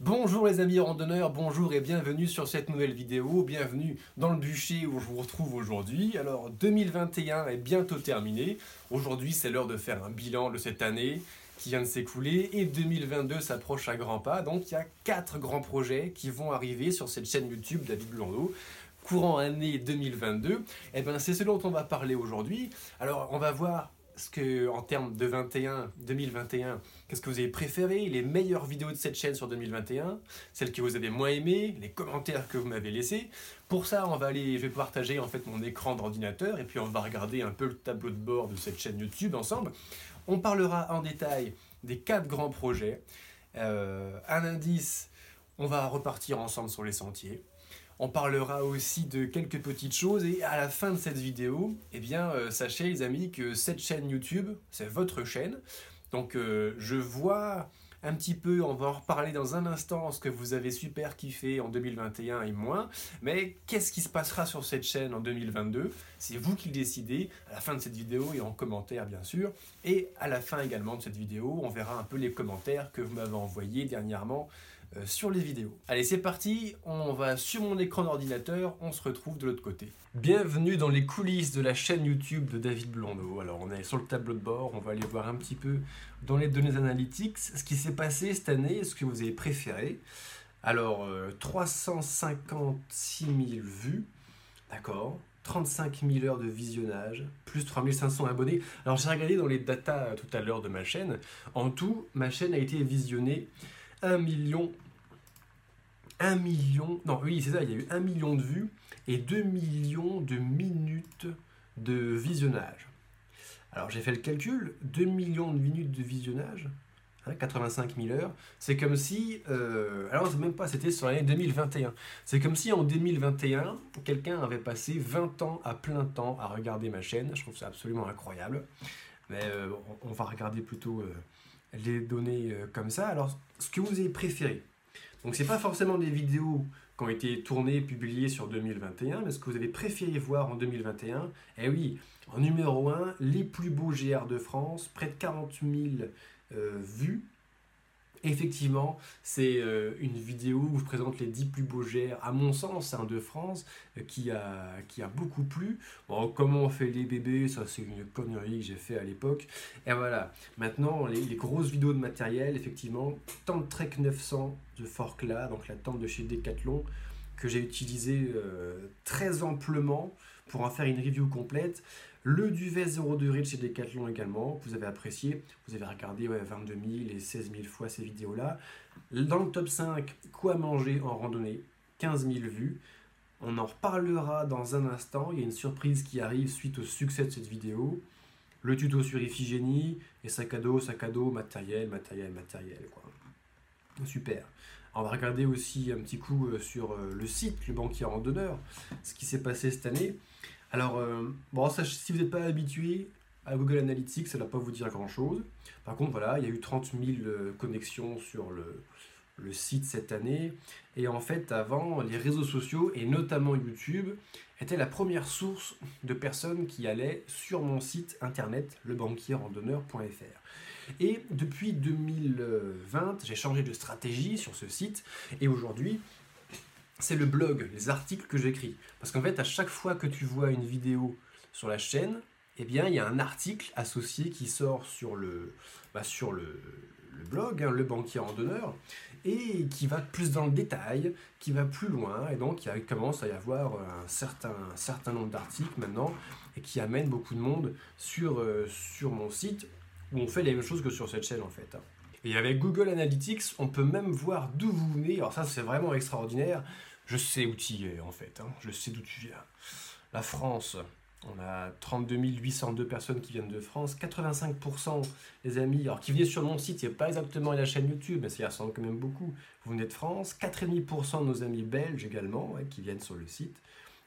Bonjour les amis randonneurs, bonjour et bienvenue sur cette nouvelle vidéo, bienvenue dans le bûcher où je vous retrouve aujourd'hui. Alors 2021 est bientôt terminé, aujourd'hui c'est l'heure de faire un bilan de cette année qui vient de s'écouler et 2022 s'approche à grands pas, donc il y a quatre grands projets qui vont arriver sur cette chaîne YouTube David Blondeau courant année 2022, et eh ben c'est ce dont on va parler aujourd'hui. Alors on va voir en termes de 21, 2021, qu'est-ce que vous avez préféré, les meilleures vidéos de cette chaîne sur 2021, celles que vous avez moins aimées, les commentaires que vous m'avez laissés. Pour ça, on va aller, je vais partager en fait mon écran d'ordinateur et puis on va regarder un peu le tableau de bord de cette chaîne YouTube ensemble. On parlera en détail des quatre grands projets. Euh, un indice, on va repartir ensemble sur les sentiers. On parlera aussi de quelques petites choses et à la fin de cette vidéo, eh bien, euh, sachez les amis que cette chaîne YouTube, c'est votre chaîne. Donc euh, je vois un petit peu, on va en reparler dans un instant, ce que vous avez super kiffé en 2021 et moins. Mais qu'est-ce qui se passera sur cette chaîne en 2022 C'est vous qui le décidez à la fin de cette vidéo et en commentaire bien sûr. Et à la fin également de cette vidéo, on verra un peu les commentaires que vous m'avez envoyés dernièrement sur les vidéos. Allez, c'est parti, on va sur mon écran d'ordinateur, on se retrouve de l'autre côté. Bienvenue dans les coulisses de la chaîne YouTube de David Blondeau. Alors, on est sur le tableau de bord, on va aller voir un petit peu dans les données analytics ce qui s'est passé cette année, ce que vous avez préféré. Alors, 356 euh, 000 vues, d'accord 35 000 heures de visionnage, plus 3500 abonnés. Alors j'ai regardé dans les datas euh, tout à l'heure de ma chaîne. En tout, ma chaîne a été visionnée 1 million. 1 million. Non, oui, c'est ça, il y a eu 1 million de vues et 2 millions de minutes de visionnage. Alors j'ai fait le calcul, 2 millions de minutes de visionnage, 85 hein, 000 heures, c'est comme si, euh, alors c'est même pas, c'était sur l'année 2021, c'est comme si en 2021, quelqu'un avait passé 20 ans à plein temps à regarder ma chaîne, je trouve ça absolument incroyable, mais euh, on, va regarder plutôt euh, les données euh, comme ça. Alors, ce que vous avez préféré. Donc, c'est pas forcément des vidéos qui ont été tournées, publiées sur 2021, mais ce que vous avez préféré voir en 2021. Eh oui, en numéro 1, les plus beaux GR de France, près de 40 000 euh, vues Effectivement, c'est euh, une vidéo où je présente les 10 plus beaux GR, à mon sens, hein, de France, euh, qui, a, beaucoup plu. Comment on fait les bébés, ça c'est une connerie que j'ai fait à l'époque. Et voilà, maintenant, les, grosses vidéos de matériel, effectivement, tente Trek 900 de Forclaz, donc la tente de chez Decathlon, que j'ai utilisé euh, très amplement pour en faire une review complète. Le duvet 0 degré de chez Decathlon également, vous avez apprécié. Vous avez regardé 22 000 et 16 000 fois ces vidéos-là. Dans le top 5, quoi manger en randonnée? 15 000 vues. On en reparlera dans un instant. Il y a une surprise qui arrive suite au succès de cette vidéo. Le tuto sur Iphigénie et sac à dos, sac à dos, matériel, matériel, matériel. Super. On va regarder aussi un petit coup euh, sur euh, le site, le banquier randonneur, ce qui s'est passé cette année. Alors, euh, bon, si vous n'êtes pas habitué à Google Analytics, ça ne va pas vous dire grand-chose. Par contre, voilà, il y a eu 30 000 euh, connexions sur le, le site cette année. Et en fait, avant, les réseaux sociaux, et notamment YouTube, étaient la première source de personnes qui allaient sur mon site internet, lebanquierrandonneur.fr. Et depuis 2020, j'ai changé de stratégie sur ce site, et aujourd'hui, c'est le blog, les articles que j'écris. Parce qu'en fait, à chaque fois que tu vois une vidéo sur la chaîne, eh bien, il y a un article associé qui sort sur le, bah, sur le, blog, hein, le banquier en donneur, et qui va plus dans le détail, qui va plus loin, et donc il commence à y avoir un certain, certain nombre d'articles maintenant, et qui amène beaucoup de monde sur, euh, sur mon site, où on fait les mêmes choses que sur cette chaîne en fait. Hein. Et avec Google Analytics, on peut même voir d'où vous venez. Alors ça, c'est vraiment extraordinaire. Je sais où tu es en fait. Hein. Je sais d'où tu viens. La France, on a 32 802 personnes qui viennent de France. 85% les amis, alors qui venaient sur mon site, c'est pas exactement la chaîne YouTube, mais ça ressemble quand même beaucoup. Vous venez de France. 4,5% de nos amis belges également, qui viennent sur le site.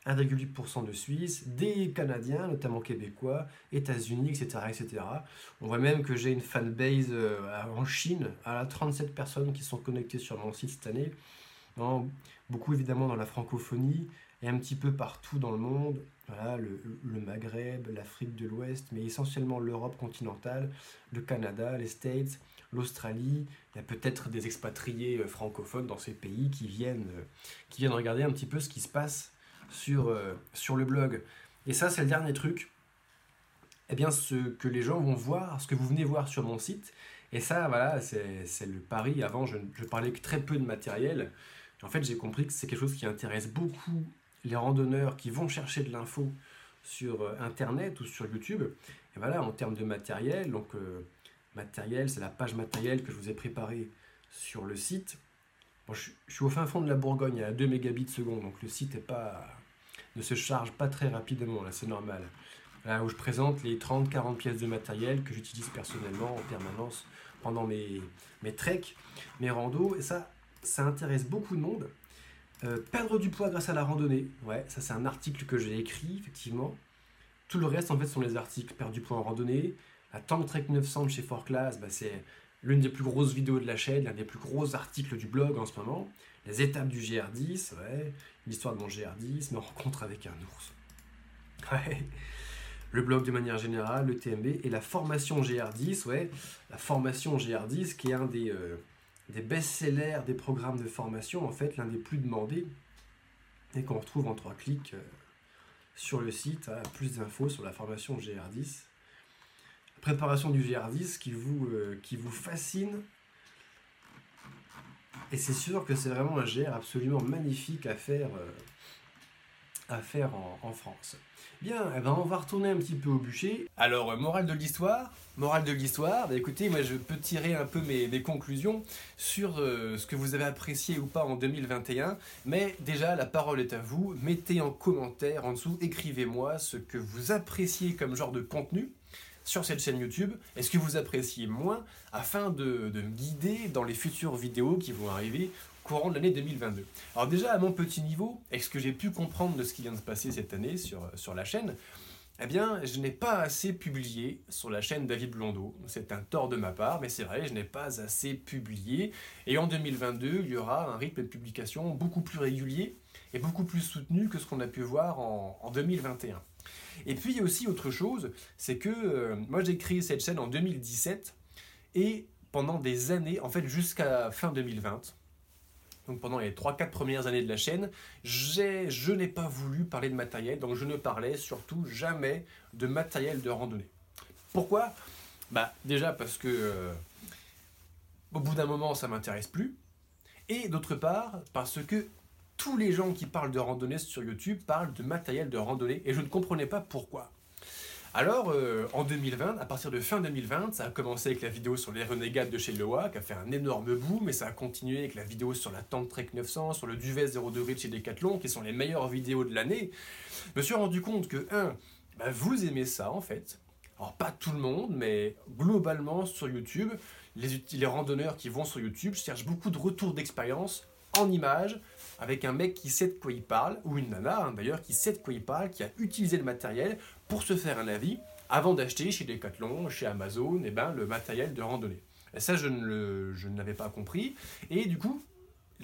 1,8% de Suisse, des Canadiens, notamment québécois, États-Unis, etc., etc. On voit même que j'ai une fanbase euh, en Chine, à 37 personnes qui sont connectées sur mon site cette année. beaucoup évidemment dans la francophonie, et un petit peu partout dans le monde. Voilà, le, le Maghreb, l'Afrique de l'Ouest, mais essentiellement l'Europe continentale, le Canada, les States, l'Australie. Il y a peut-être des expatriés euh, francophones dans ces pays qui viennent, euh, qui viennent regarder un petit peu ce qui se passe sur, euh, sur le blog. Et ça, c'est le dernier truc. Eh bien, ce que les gens vont voir, ce que vous venez voir sur mon site. Et ça, voilà, c'est le pari. Avant, je, parlais que très peu de matériel. En fait, j'ai compris que c'est quelque chose qui intéresse beaucoup les randonneurs qui vont chercher de l'info sur Internet ou sur YouTube. Et voilà, en termes de matériel, donc matériel, c'est la page matérielle que je vous ai préparée sur le site. je, suis au fin fond de la Bourgogne, à 2 mégabits seconde, donc le site est pas, se charge pas très rapidement, là c'est normal. Là où je présente les 30-40 pièces de matériel que j'utilise personnellement en permanence pendant mes, mes treks, mes randos, et ça, ça intéresse beaucoup de monde. Euh, perdre du poids grâce à la randonnée, ouais, ça c'est un article que j'ai écrit, effectivement. Tout le reste, en fait, sont les articles. Perdre du poids en randonnée, la Tank Trek 900 de chez Fort Class, bah, c'est l'une des plus grosses vidéos de la chaîne, l'un des plus gros articles du blog en ce moment. Les étapes du GR10, ouais, l'histoire de mon GR10, mes rencontres avec un ours. Le blog de manière générale, le TMB et la formation GR10, ouais, la formation GR10 qui est un des, euh, des best-sellers des programmes de formation, en fait, l'un des plus demandés et qu'on retrouve en trois clics euh, sur le site. plus d'infos sur la formation GR10 préparation du GR10 qui vous, euh, qui vous fascine. Et c'est sûr que c'est vraiment un GR absolument magnifique à faire, euh, à faire en, France. Bien, eh ben on va retourner un petit peu au bûcher. Alors, euh, morale de l'histoire Morale de l'histoire, bah, écoutez, moi je peux tirer un peu mes, mes conclusions sur ce que vous avez apprécié ou pas en 2021. Mais déjà, la parole est à vous. Mettez en commentaire en dessous, écrivez-moi ce que vous appréciez comme genre de contenu sur cette chaîne YouTube Est-ce que vous appréciez moins afin de, me guider dans les futures vidéos qui vont arriver courant de l'année 2022 Alors déjà, à mon petit niveau, est-ce que j'ai pu comprendre de ce qui vient de se passer cette année sur, sur la chaîne? Eh bien, je n'ai pas assez publié sur la chaîne David Blondeau. C'est un tort de ma part, mais c'est vrai, je n'ai pas assez publié. Et en 2022, il y aura un rythme de publication beaucoup plus régulier et beaucoup plus soutenu que ce qu'on a pu voir en, en 2021. Et puis il y a aussi autre chose, c'est que euh, moi j'ai créé cette chaîne en 2017 et pendant des années, en fait jusqu'à fin 2020, donc pendant les 3-4 premières années de la chaîne, je n'ai pas voulu parler de matériel, donc je ne parlais surtout jamais de matériel de randonnée. Pourquoi? Bah déjà parce que euh, au bout d'un moment ça m'intéresse plus, et d'autre part parce que tous les gens qui parlent de randonnée sur YouTube parlent de matériel de randonnée et je ne comprenais pas pourquoi. Alors, euh, en 2020, à partir de fin 2020, ça a commencé avec la vidéo sur les renégades de chez Lewa, qui a fait un énorme boom, mais ça a continué avec la vidéo sur la Tente Trek 900, sur le Duvet 0 degré de chez Decathlon, qui sont les meilleures vidéos de l'année. Je me suis rendu compte que, un, bah, vous aimez ça en fait. Alors, pas tout le monde, mais globalement sur YouTube, les, les randonneurs qui vont sur YouTube cherchent beaucoup de retours d'expérience en images, avec un mec qui sait de quoi il parle, ou une nana hein, d'ailleurs, qui sait de quoi il parle, qui a utilisé le matériel pour se faire un avis avant d'acheter chez Decathlon, chez Amazon, eh ben, le matériel de randonnée. Et ça, je ne, l'avais pas compris. Et du coup,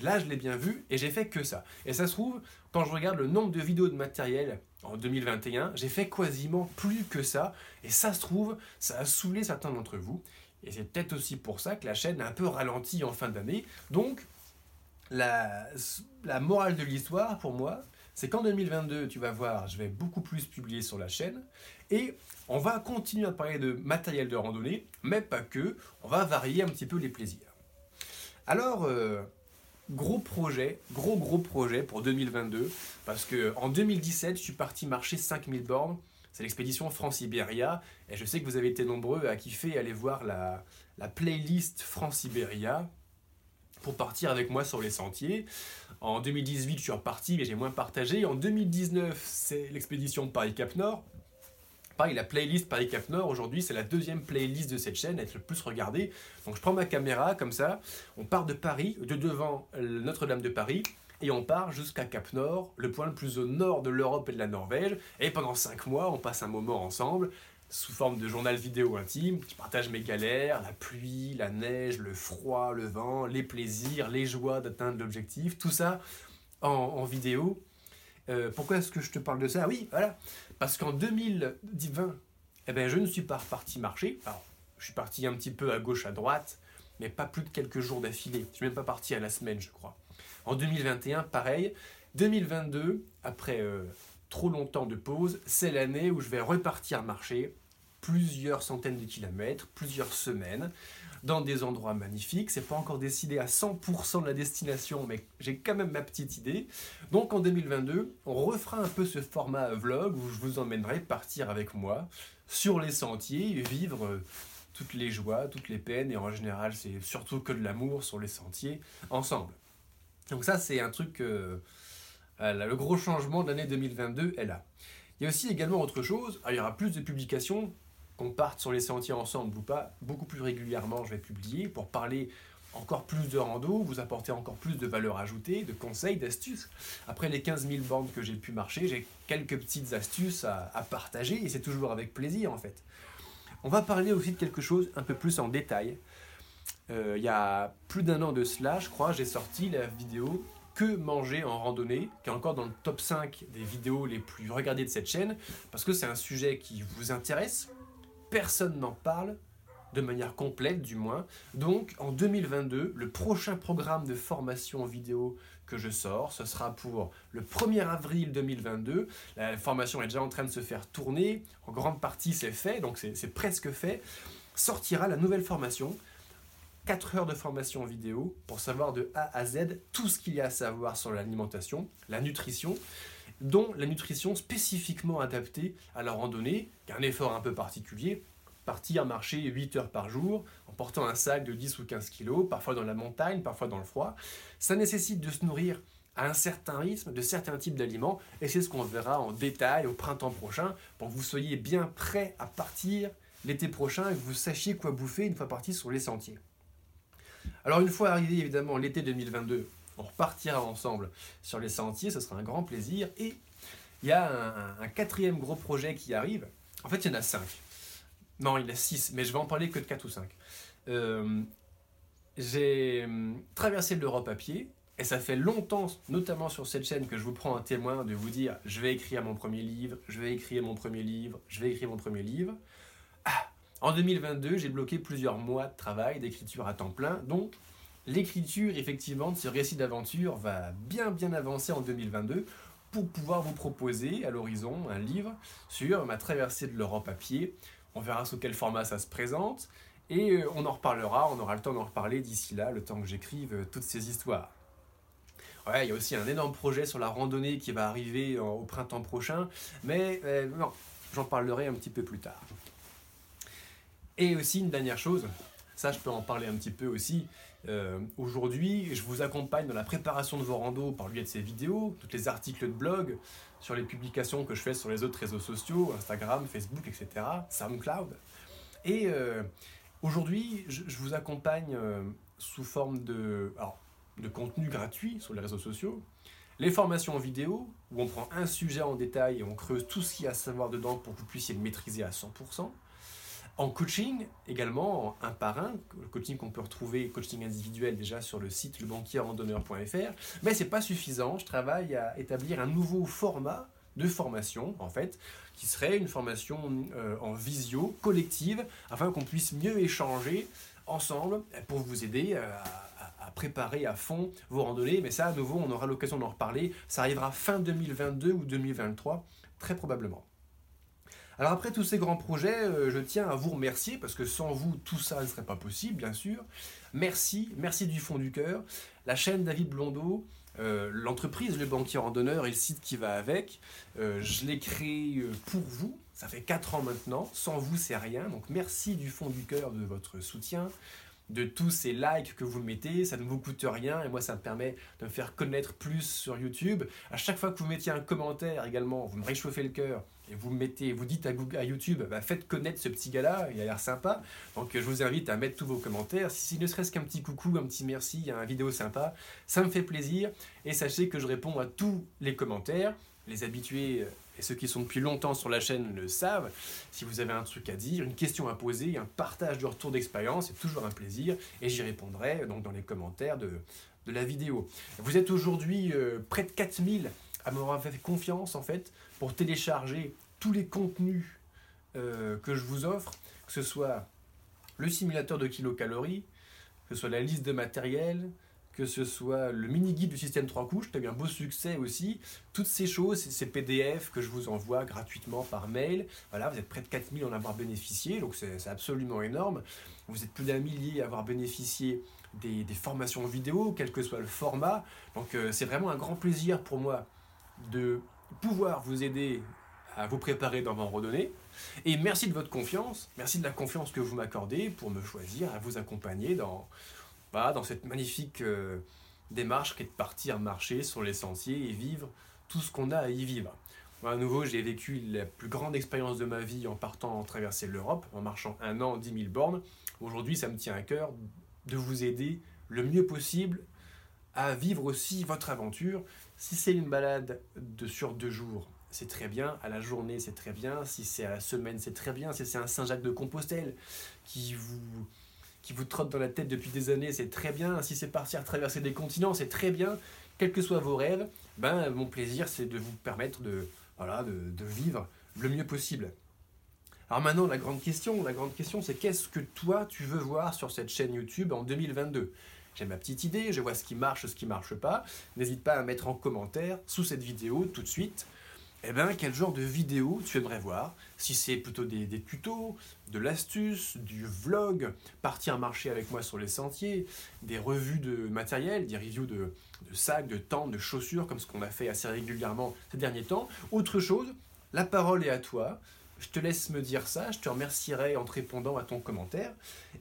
là, je l'ai bien vu et j'ai fait que ça. Et ça se trouve, quand je regarde le nombre de vidéos de matériel en 2021, j'ai fait quasiment plus que ça. Et ça se trouve, ça a saoulé certains d'entre vous. Et c'est peut-être aussi pour ça que la chaîne a un peu ralenti en fin d'année. Donc, la, morale de l'histoire pour moi, c'est qu'en 2022, tu vas voir, je vais beaucoup plus publier sur la chaîne. Et on va continuer à parler de matériel de randonnée, mais pas que, on va varier un petit peu les plaisirs. Alors, euh, gros projet, gros gros projet pour 2022, parce que en 2017, je suis parti marcher 5000 bornes, c'est l'expédition France-Iberia, et je sais que vous avez été nombreux à kiffer et aller voir la, la playlist France-Iberia, pour partir avec moi sur les sentiers. En 2018, je suis reparti, mais j'ai moins partagé. En 2019, c'est l'expédition Paris-Cap Nord. Pareil, la playlist Paris-Cap Nord, aujourd'hui, c'est la deuxième playlist de cette chaîne, être le plus regardée. Donc je prends ma caméra, comme ça, on part de Paris, de devant Notre-Dame de Paris, et on part jusqu'à Cap Nord, le point le plus au nord de l'Europe et de la Norvège. Et pendant 5 mois, on passe un moment ensemble sous forme de journal vidéo intime. Je partage mes galères, la pluie, la neige, le froid, le vent, les plaisirs, les joies d'atteindre l'objectif, tout ça en, vidéo. Euh, pourquoi est-ce que je te parle de ça? Oui, voilà. Parce qu'en 2020, eh ben, je ne suis pas reparti marcher. Je suis parti un petit peu à gauche, à droite, mais pas plus de quelques jours d'affilée. Je ne suis même pas parti à la semaine, je crois. En 2021, pareil. 2022, après euh, trop longtemps de pause, c'est l'année où je vais repartir marcher plusieurs centaines de kilomètres, plusieurs semaines, dans des endroits magnifiques. C'est pas encore décidé à 100% de la destination, mais j'ai quand même ma petite idée. Donc en 2022, on refera un peu ce format vlog où je vous emmènerai partir avec moi sur les sentiers, vivre euh, toutes les joies, toutes les peines, et en général c'est surtout que de l'amour sur les sentiers, ensemble. Donc ça c'est un truc, euh, le gros changement de l'année 2022 est là. Il y a aussi également autre chose, il y aura plus de publications, qu'on parte sur les sentiers ensemble ou pas, beaucoup plus régulièrement je vais publier pour parler encore plus de rando, vous apporter encore plus de valeur ajoutée, de conseils, d'astuces. Après les 15 000 bandes que j'ai pu marcher, j'ai quelques petites astuces à, partager et c'est toujours avec plaisir en fait. On va parler aussi de quelque chose un peu plus en détail. Euh, il y a plus d'un an de cela, je crois, j'ai sorti la vidéo Que manger en randonnée, qui est encore dans le top 5 des vidéos les plus regardées de cette chaîne, parce que c'est un sujet qui vous intéresse, personne n'en parle, de manière complète du moins. Donc en 2022, le prochain programme de formation vidéo que je sors, ce sera pour le 1er avril 2022. La formation est déjà en train de se faire tourner, en grande partie c'est fait, donc c'est presque fait. Sortira la nouvelle formation, 4 heures de formation vidéo pour savoir de A à Z tout ce qu'il y a à savoir sur l'alimentation, la nutrition, dont la nutrition spécifiquement adaptée à la randonnée, qui est un effort un peu particulier, partir marcher 8 heures par jour en portant un sac de 10 ou 15 kilos, parfois dans la montagne, parfois dans le froid. Ça nécessite de se nourrir à un certain rythme de certains types d'aliments et c'est ce qu'on verra en détail au printemps prochain pour que vous soyez bien prêt à partir l'été prochain et que vous sachiez quoi bouffer une fois parti sur les sentiers. Alors une fois arrivé évidemment l'été 2022, on repartira ensemble sur les sentiers, ce sera un grand plaisir et il y a un, quatrième gros projet qui arrive. En fait, il y en a cinq. Non, il a 6, mais je vais en parler que de 4 ou 5. Euh, j'ai euh, traversé l'Europe à pied, et ça fait longtemps, notamment sur cette chaîne, que je vous prends un témoin de vous dire je vais écrire mon premier livre, je vais écrire mon premier livre, je vais écrire mon premier livre. Ah, en 2022, j'ai bloqué plusieurs mois de travail, d'écriture à temps plein, donc l'écriture, effectivement, de ce récit d'aventure va bien bien avancer en 2022 pour pouvoir vous proposer à l'horizon un livre sur ma traversée de l'Europe à pied, on verra sous quel format ça se présente. Et euh, on en reparlera, on aura le temps d'en reparler d'ici là, le temps que j'écrive euh, toutes ces histoires. Ouais, il y a aussi un énorme projet sur la randonnée qui va arriver au printemps prochain, mais euh, non, j'en parlerai un petit peu plus tard. Et aussi une dernière chose, ça je peux en parler un petit peu aussi. Aujourd'hui, je vous accompagne dans la préparation de vos randos par le biais de ces vidéos, tous les articles de blog, sur les publications que je fais sur les autres réseaux sociaux, Instagram, Facebook, etc., SoundCloud. Et euh, aujourd'hui, je, vous accompagne euh, sous forme de, de contenu gratuit sur les réseaux sociaux, les formations en vidéo, où on prend un sujet en détail et on creuse tout ce qu'il y a à savoir dedans pour que vous puissiez le maîtriser à 100%. En coaching, également, un par un, le coaching qu'on peut retrouver, coaching individuel déjà sur le site lebanquierrandonneur.fr, mais c'est pas suffisant, je travaille à établir un nouveau format de formation, en fait, qui serait une formation euh, en visio, collective, afin qu'on puisse mieux échanger ensemble pour vous aider à, à, préparer à fond vos randonnées. Mais ça, à nouveau, on aura l'occasion d'en reparler. Ça arrivera fin 2022 ou 2023, très probablement. Alors après tous ces grands projets, euh, je tiens à vous remercier parce que sans vous, tout ça ne serait pas possible, bien sûr. Merci, merci du fond du cœur. La chaîne David Blondeau, euh, l'entreprise Le Banquier Randonneur et le site qui va avec, euh, je l'ai créé pour vous. Ça fait 4 ans maintenant. Sans vous, c'est rien. Donc merci du fond du cœur de votre soutien de tous ces likes que vous mettez, ça ne vous coûte rien et moi ça me permet de me faire connaître plus sur YouTube. À chaque fois que vous mettiez un commentaire également, vous me réchauffez le cœur et vous mettez, vous dites à, Google, YouTube, bah, faites connaître ce petit gars-là, il a l'air sympa. Donc je vous invite à mettre tous vos commentaires. Si, ne serait-ce qu'un petit coucou, un petit merci, un vidéo sympa, ça me fait plaisir. Et sachez que je réponds à tous les commentaires. Les habitués et ceux qui sont depuis longtemps sur la chaîne le savent. Si vous avez un truc à dire, une question à poser, un partage de retour d'expérience, c'est toujours un plaisir. Et j'y répondrai donc dans les commentaires de, de la vidéo. Vous êtes aujourd'hui euh, près de 4000 à m'avoir fait confiance en fait pour télécharger tous les contenus euh, que je vous offre, que ce soit le simulateur de kilocalories, que ce soit la liste de matériel, que ce soit le mini-guide du système 3 couches, tu as eu un beau succès aussi. Toutes ces choses, ces PDF que je vous envoie gratuitement par mail, voilà, vous êtes près de 4000 en avoir bénéficié, donc c'est absolument énorme. Vous êtes plus d'un millier à avoir bénéficié des, formations vidéo, quel que soit le format. Donc euh, c'est vraiment un grand plaisir pour moi de pouvoir vous aider à vous préparer dans vos randonnées. Et merci de votre confiance, merci de la confiance que vous m'accordez pour me choisir, à vous accompagner dans, dans cette magnifique euh, démarche qui est de partir marcher sur les sentiers et vivre tout ce qu'on a à y vivre. Moi, à nouveau, j'ai vécu la plus grande expérience de ma vie en partant traverser l'Europe, en marchant un an, 10 000 bornes. Aujourd'hui, ça me tient à cœur de vous aider le mieux possible à vivre aussi votre aventure. Si c'est une balade de sur deux jours, c'est très bien. À la journée, c'est très bien. Si c'est à la semaine, c'est très bien. Si c'est un Saint-Jacques de Compostelle qui vous, qui vous trotte dans la tête depuis des années, c'est très bien. Si c'est partir traverser des continents, c'est très bien. Quels que soient vos rêves, ben, mon plaisir, c'est de vous permettre de, voilà, de, vivre le mieux possible. Alors maintenant, la grande question, la grande question, c'est qu'est-ce que toi tu veux voir sur cette chaîne YouTube en 2022 J'ai ma petite idée, je vois ce qui marche, ce qui marche pas. N'hésite pas à mettre en commentaire sous cette vidéo tout de suite. Eh ben, quel genre de vidéo tu aimerais voir? Si c'est plutôt des, tutos, de l'astuce, du vlog, partir marcher avec moi sur les sentiers, des revues de matériel, des reviews de, de sacs, de tentes, de chaussures, comme ce qu'on a fait assez régulièrement ces derniers temps. Autre chose, la parole est à toi. Je te laisse me dire ça, je te remercierai en te répondant à ton commentaire.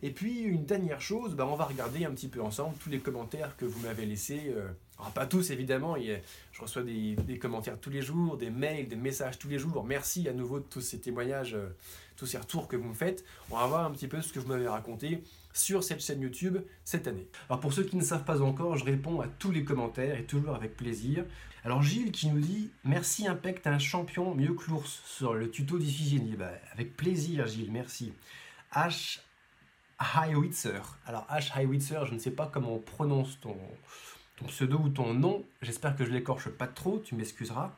Et puis une dernière chose, bah, on va regarder un petit peu ensemble tous les commentaires que vous m'avez laissés. Euh, alors pas tous évidemment, je reçois des, commentaires tous les jours, des mails, des messages tous les jours. Merci à nouveau de tous ces témoignages, euh, tous ces retours que vous me faites. On va voir un petit peu ce que vous m'avez raconté sur cette chaîne YouTube cette année. Alors pour ceux qui ne savent pas encore, je réponds à tous les commentaires et toujours avec plaisir. Alors Gilles qui nous dit Merci Impec, t'es un champion mieux que l'ours sur le tuto d'Iphigénie. Bah, avec plaisir Gilles, merci. H. Highwitzer. Alors H. Highwitzer, je ne sais pas comment on prononce ton, ton pseudo ou ton nom. J'espère que je l'écorche pas trop, tu m'excuseras.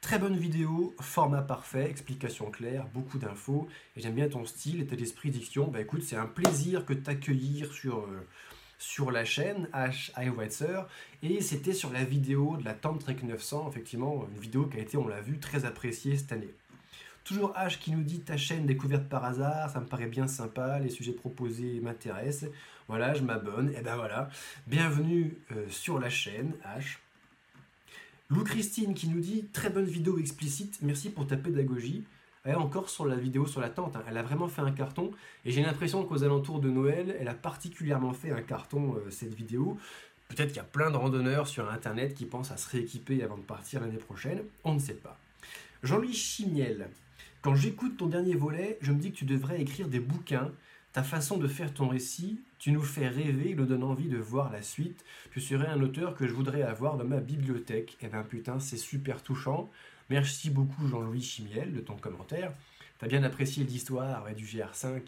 Très bonne vidéo, format parfait, explication claire, beaucoup d'infos. Et j'aime bien ton style et tes esprit diction. Bah écoute, c'est un plaisir que t'accueillir sur, euh, la chaîne H. Highwitzer et c'était sur la vidéo de la Tente Trek 900, effectivement, une vidéo qui a été, on l'a vu, très appréciée cette année. Toujours H qui nous dit ta chaîne découverte par hasard, ça me paraît bien sympa, les sujets proposés m'intéressent. Voilà, je m'abonne, et ben voilà. Bienvenue euh, sur la chaîne H. Lou Christine qui nous dit très bonne vidéo explicite, merci pour ta pédagogie. Elle encore sur la vidéo sur la tente, hein. elle a vraiment fait un carton et j'ai l'impression qu'aux alentours de Noël, elle a particulièrement fait un carton euh, cette vidéo. Peut-être qu'il y a plein de randonneurs sur internet qui pensent à se rééquiper avant de partir l'année prochaine, on ne sait pas. Jean-Louis Chimiel, quand j'écoute ton dernier volet, je me dis que tu devrais écrire des bouquins. Ta façon de faire ton récit, tu nous fais rêver, nous donne envie de voir la suite. Tu serais un auteur que je voudrais avoir dans ma bibliothèque. Eh ben putain, c'est super touchant. Merci beaucoup Jean-Louis Chimiel de ton commentaire. Tu as bien apprécié l'histoire du GR5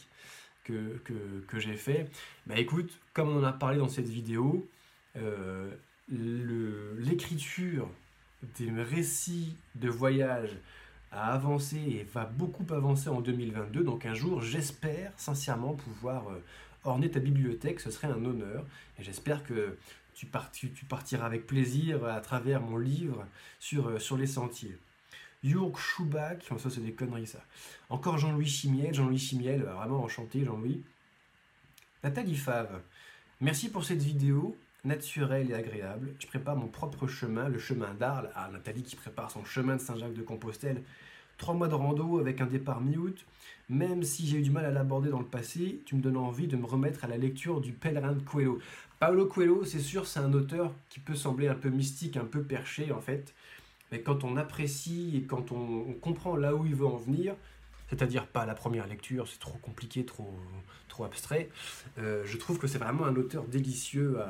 que, que, j'ai fait. Bah écoute, comme on en a parlé dans cette vidéo, euh, l'écriture des récits de voyage a avancé et va beaucoup avancer en 2022. Donc un jour, j'espère sincèrement pouvoir euh, orner ta bibliothèque. Ce serait un honneur. Et j'espère que tu, partiras avec plaisir à travers mon livre sur, euh, les sentiers. Jurg Schubach, ça c'est des conneries ça. Encore Jean-Louis Chimiel, Jean-Louis Chimiel, euh, vraiment enchanté Jean-Louis. Nathalie Fave, merci pour cette vidéo naturelle et agréable. Je prépare mon propre chemin, le chemin d'Arles. Ah, Nathalie qui prépare son chemin de Saint-Jacques-de-Compostelle. Trois mois de rando avec un départ mi-août. Même si j'ai eu du mal à l'aborder dans le passé, tu me donnes envie de me remettre à la lecture du pèlerin de Coelho. Paolo Coelho, c'est sûr, c'est un auteur qui peut sembler un peu mystique, un peu perché en fait. Mais quand on apprécie et quand on, comprend là où il veut en venir, c'est-à-dire pas la première lecture, c'est trop compliqué, trop, trop abstrait, euh, je trouve que c'est vraiment un auteur délicieux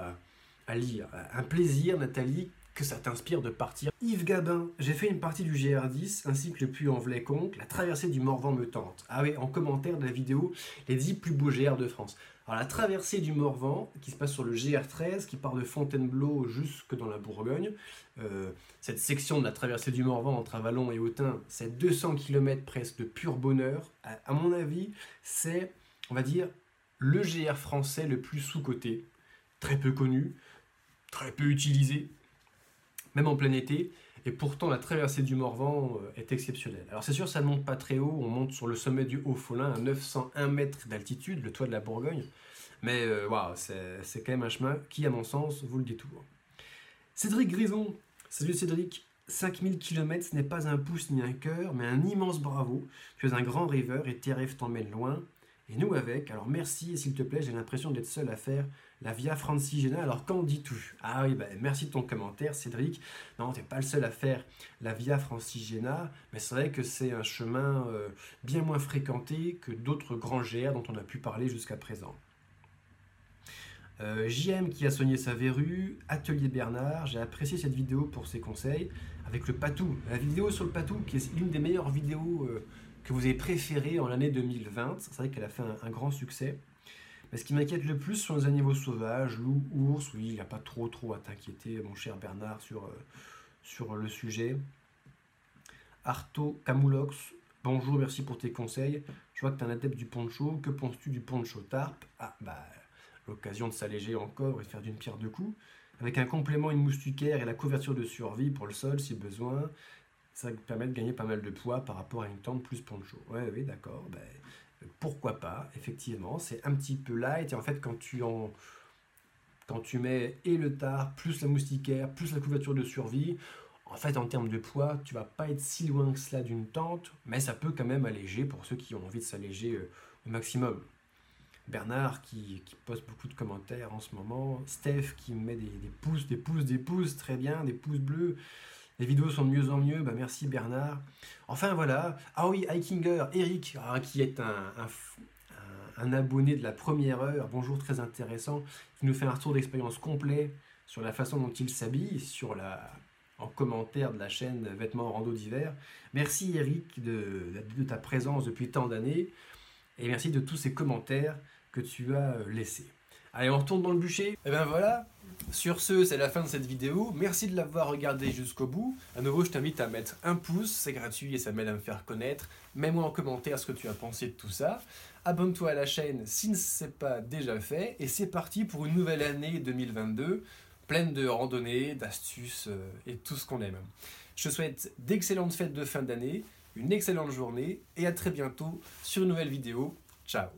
à, lire. Un plaisir, Nathalie, que ça t'inspire de partir. Yves Gabin, j'ai fait une partie du GR10 ainsi que le Puy-en-Velay-Conque, la traversée du Morvan me tente. Ah oui, en commentaire de la vidéo, les 10 plus beaux GR de France. Alors la traversée du Morvan, qui se passe sur le GR13, qui part de Fontainebleau jusque dans la Bourgogne, euh, cette section de la traversée du Morvan entre Avalon et Autun, c'est 200 km presque de pur bonheur. À, mon avis, c'est, on va dire, le GR français le plus sous-coté, très peu connu, très peu utilisé, même en plein été. Et pourtant, la traversée du Morvan euh, est exceptionnelle. Alors, c'est sûr, ça ne monte pas très haut. On monte sur le sommet du Haut-Folin à 901 mètres d'altitude, le toit de la Bourgogne. Mais euh, waouh, c'est quand même un chemin qui, à mon sens, vaut le détour. Cédric Grison. Salut Cédric. 5000 km, ce n'est pas un pouce ni un cœur, mais un immense bravo. Tu es un grand rêveur et tes rêves t'emmènent loin. Et nous avec. Alors merci et s'il te plaît, j'ai l'impression d'être seul à faire la Via Francigena. Alors qu'en dis-tu? Ah oui, ben, merci de ton commentaire Cédric. Non, tu n'es pas le seul à faire la Via Francigena, mais c'est vrai que c'est un chemin euh, bien moins fréquenté que d'autres grands GR dont on a pu parler jusqu'à présent. Euh, JM qui a soigné sa verrue, Atelier Bernard, j'ai apprécié cette vidéo pour ses conseils, avec le patou, la vidéo sur le patou qui est l'une des meilleures vidéos euh, que vous avez préférées en l'année 2020, c'est vrai qu'elle a fait un grand succès. Mais ce qui m'inquiète le plus sont les animaux sauvages, loups, ours. Oui, il n'y a pas trop trop à t'inquiéter, mon cher Bernard, sur, euh, sur le sujet. Arto Camoulox, bonjour, merci pour tes conseils. Je vois que tu es un adepte du poncho. Que penses-tu du poncho tarp Ah, bah, l'occasion de s'alléger encore et de faire d'une pierre deux coups. Avec un complément, une moustiquaire et la couverture de survie pour le sol si besoin. Ça permet de gagner pas mal de poids par rapport à une tente plus poncho. Ouais, oui, d'accord. Ben, pourquoi pas, effectivement, c'est un petit peu light, et en fait, quand tu en quand tu mets et le tard, plus la moustiquaire, plus la couverture de survie, en fait, en termes de poids, tu vas pas être si loin que cela d'une tente, mais ça peut quand même alléger pour ceux qui ont envie de s'alléger euh, au maximum. Bernard qui, qui, poste beaucoup de commentaires en ce moment, Steph qui met des, des pouces, des pouces, des pouces, très bien, des pouces bleus. Les vidéos sont de mieux en mieux, bah merci Bernard. Enfin voilà, ah oui, Hikinger, Eric, ah, qui est un, abonné de la première heure, bonjour très intéressant, qui nous fait un retour d'expérience complet sur la façon dont il s'habille, sur la, en commentaire de la chaîne Vêtements Rando d'hiver. Merci Eric de ta présence depuis tant d'années, et merci de tous ces commentaires que tu as laissés. Allez, on retourne dans le bûcher. Et ben voilà, sur ce, c'est la fin de cette vidéo. Merci de l'avoir regardé jusqu'au bout. À nouveau, je t'invite à mettre un pouce, c'est gratuit et ça m'aide à me faire connaître. Mets-moi en commentaire ce que tu as pensé de tout ça. Abonne-toi à la chaîne si ce n'est pas déjà fait. Et c'est parti pour une nouvelle année 2022, pleine de randonnées, d'astuces euh, et tout ce qu'on aime. Je te souhaite d'excellentes fêtes de fin d'année, une excellente journée et à très bientôt sur une nouvelle vidéo. Ciao